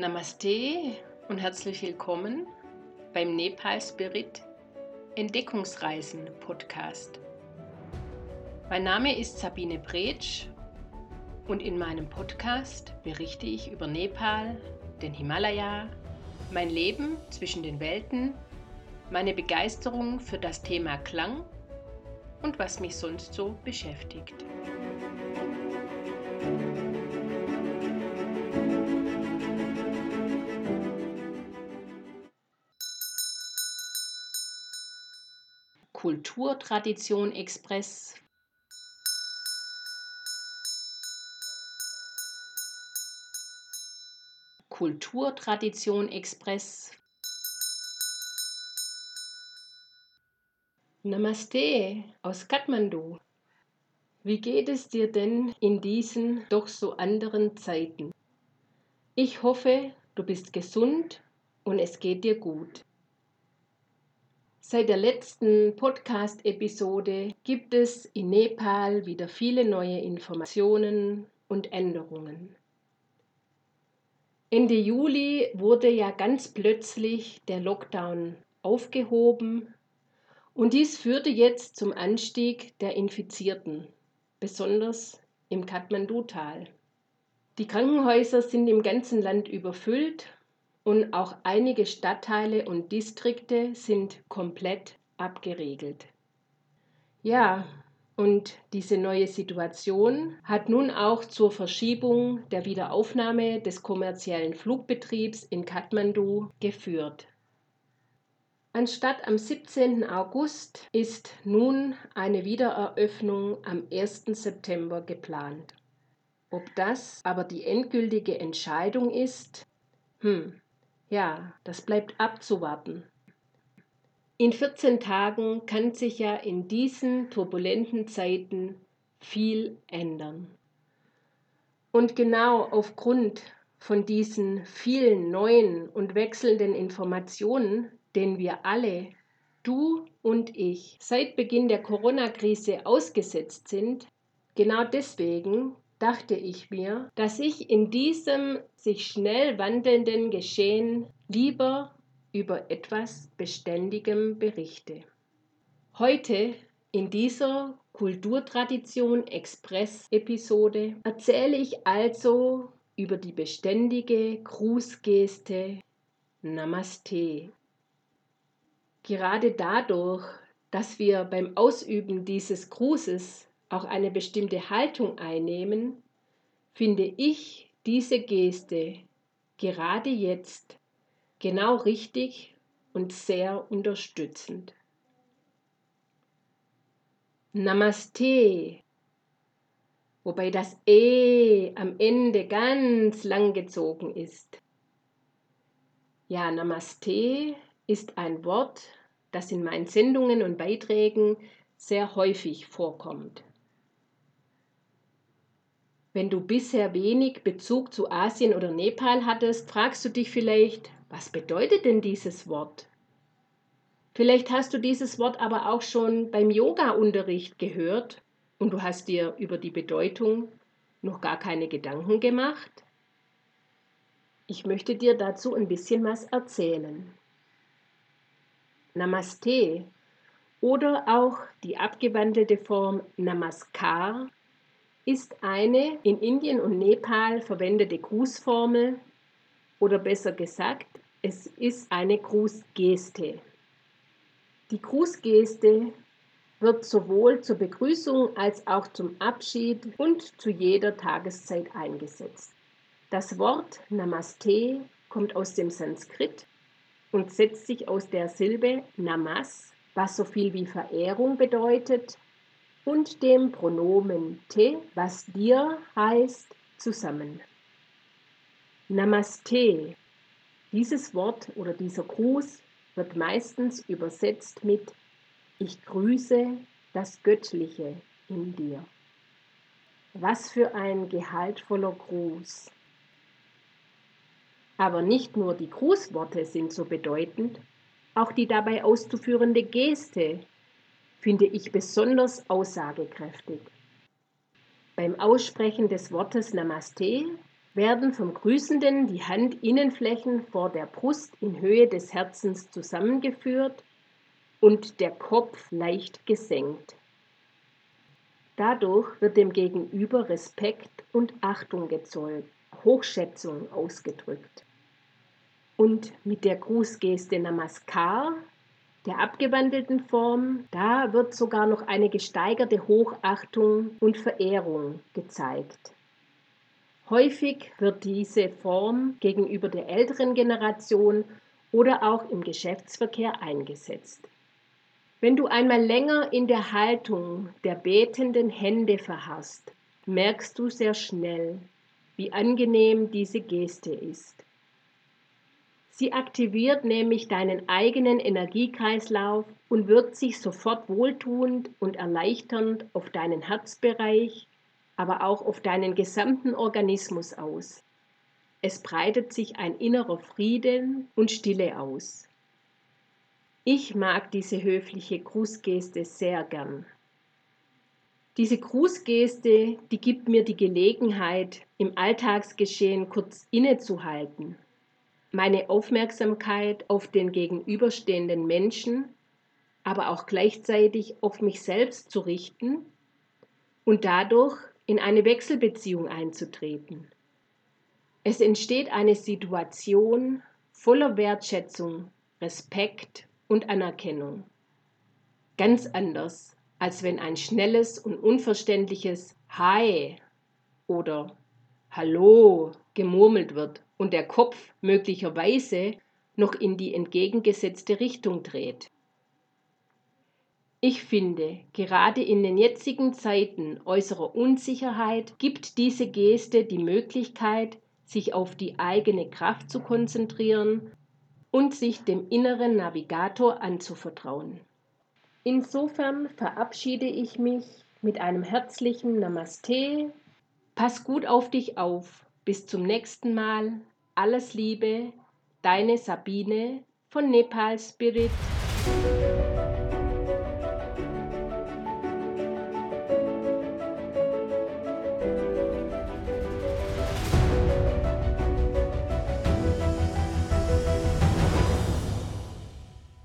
Namaste und herzlich willkommen beim Nepal Spirit Entdeckungsreisen Podcast. Mein Name ist Sabine Bretsch und in meinem Podcast berichte ich über Nepal, den Himalaya, mein Leben zwischen den Welten, meine Begeisterung für das Thema Klang und was mich sonst so beschäftigt. Kulturtradition Express. Kulturtradition Express. Namaste aus Kathmandu. Wie geht es dir denn in diesen doch so anderen Zeiten? Ich hoffe, du bist gesund und es geht dir gut. Seit der letzten Podcast-Episode gibt es in Nepal wieder viele neue Informationen und Änderungen. Ende Juli wurde ja ganz plötzlich der Lockdown aufgehoben und dies führte jetzt zum Anstieg der Infizierten, besonders im Kathmandu-Tal. Die Krankenhäuser sind im ganzen Land überfüllt und auch einige Stadtteile und Distrikte sind komplett abgeriegelt. Ja, und diese neue Situation hat nun auch zur Verschiebung der Wiederaufnahme des kommerziellen Flugbetriebs in Kathmandu geführt. Anstatt am 17. August ist nun eine Wiedereröffnung am 1. September geplant. Ob das aber die endgültige Entscheidung ist, hm, ja, das bleibt abzuwarten. In 14 Tagen kann sich ja in diesen turbulenten Zeiten viel ändern. Und genau aufgrund von diesen vielen neuen und wechselnden Informationen, denen wir alle, du und ich, seit Beginn der Corona-Krise ausgesetzt sind, genau deswegen dachte ich mir, dass ich in diesem sich schnell wandelnden Geschehen lieber über etwas Beständigem berichte. Heute in dieser Kulturtradition Express Episode erzähle ich also über die beständige Grußgeste Namaste. Gerade dadurch, dass wir beim Ausüben dieses Grußes auch eine bestimmte Haltung einnehmen, finde ich diese Geste gerade jetzt genau richtig und sehr unterstützend. Namaste, wobei das E am Ende ganz lang gezogen ist. Ja, Namaste ist ein Wort, das in meinen Sendungen und Beiträgen sehr häufig vorkommt. Wenn du bisher wenig Bezug zu Asien oder Nepal hattest, fragst du dich vielleicht, was bedeutet denn dieses Wort? Vielleicht hast du dieses Wort aber auch schon beim Yoga-Unterricht gehört und du hast dir über die Bedeutung noch gar keine Gedanken gemacht. Ich möchte dir dazu ein bisschen was erzählen. Namaste oder auch die abgewandelte Form Namaskar ist eine in Indien und Nepal verwendete Grußformel oder besser gesagt, es ist eine Grußgeste. Die Grußgeste wird sowohl zur Begrüßung als auch zum Abschied und zu jeder Tageszeit eingesetzt. Das Wort Namaste kommt aus dem Sanskrit und setzt sich aus der Silbe Namas, was so viel wie Verehrung bedeutet, und dem Pronomen te, was dir heißt, zusammen. Namaste. Dieses Wort oder dieser Gruß wird meistens übersetzt mit Ich grüße das Göttliche in dir. Was für ein gehaltvoller Gruß. Aber nicht nur die Grußworte sind so bedeutend, auch die dabei auszuführende Geste finde ich besonders aussagekräftig. Beim Aussprechen des Wortes Namaste werden vom Grüßenden die Handinnenflächen vor der Brust in Höhe des Herzens zusammengeführt und der Kopf leicht gesenkt. Dadurch wird dem Gegenüber Respekt und Achtung gezollt, Hochschätzung ausgedrückt. Und mit der Grußgeste Namaskar, der abgewandelten Form, da wird sogar noch eine gesteigerte Hochachtung und Verehrung gezeigt. Häufig wird diese Form gegenüber der älteren Generation oder auch im Geschäftsverkehr eingesetzt. Wenn du einmal länger in der Haltung der betenden Hände verharrst, merkst du sehr schnell, wie angenehm diese Geste ist. Sie aktiviert nämlich deinen eigenen Energiekreislauf und wirkt sich sofort wohltuend und erleichternd auf deinen Herzbereich, aber auch auf deinen gesamten Organismus aus. Es breitet sich ein innerer Frieden und Stille aus. Ich mag diese höfliche Grußgeste sehr gern. Diese Grußgeste, die gibt mir die Gelegenheit, im Alltagsgeschehen kurz innezuhalten, meine Aufmerksamkeit auf den gegenüberstehenden Menschen, aber auch gleichzeitig auf mich selbst zu richten und dadurch in eine Wechselbeziehung einzutreten. Es entsteht eine Situation voller Wertschätzung, Respekt und Anerkennung. Ganz anders, als wenn ein schnelles und unverständliches Hi oder Hallo gemurmelt wird und der Kopf möglicherweise noch in die entgegengesetzte Richtung dreht. Ich finde, gerade in den jetzigen Zeiten äußerer Unsicherheit gibt diese Geste die Möglichkeit, sich auf die eigene Kraft zu konzentrieren und sich dem inneren Navigator anzuvertrauen. Insofern verabschiede ich mich mit einem herzlichen Namaste. Pass gut auf dich auf. Bis zum nächsten Mal. Alles Liebe, deine Sabine von Nepal Spirit.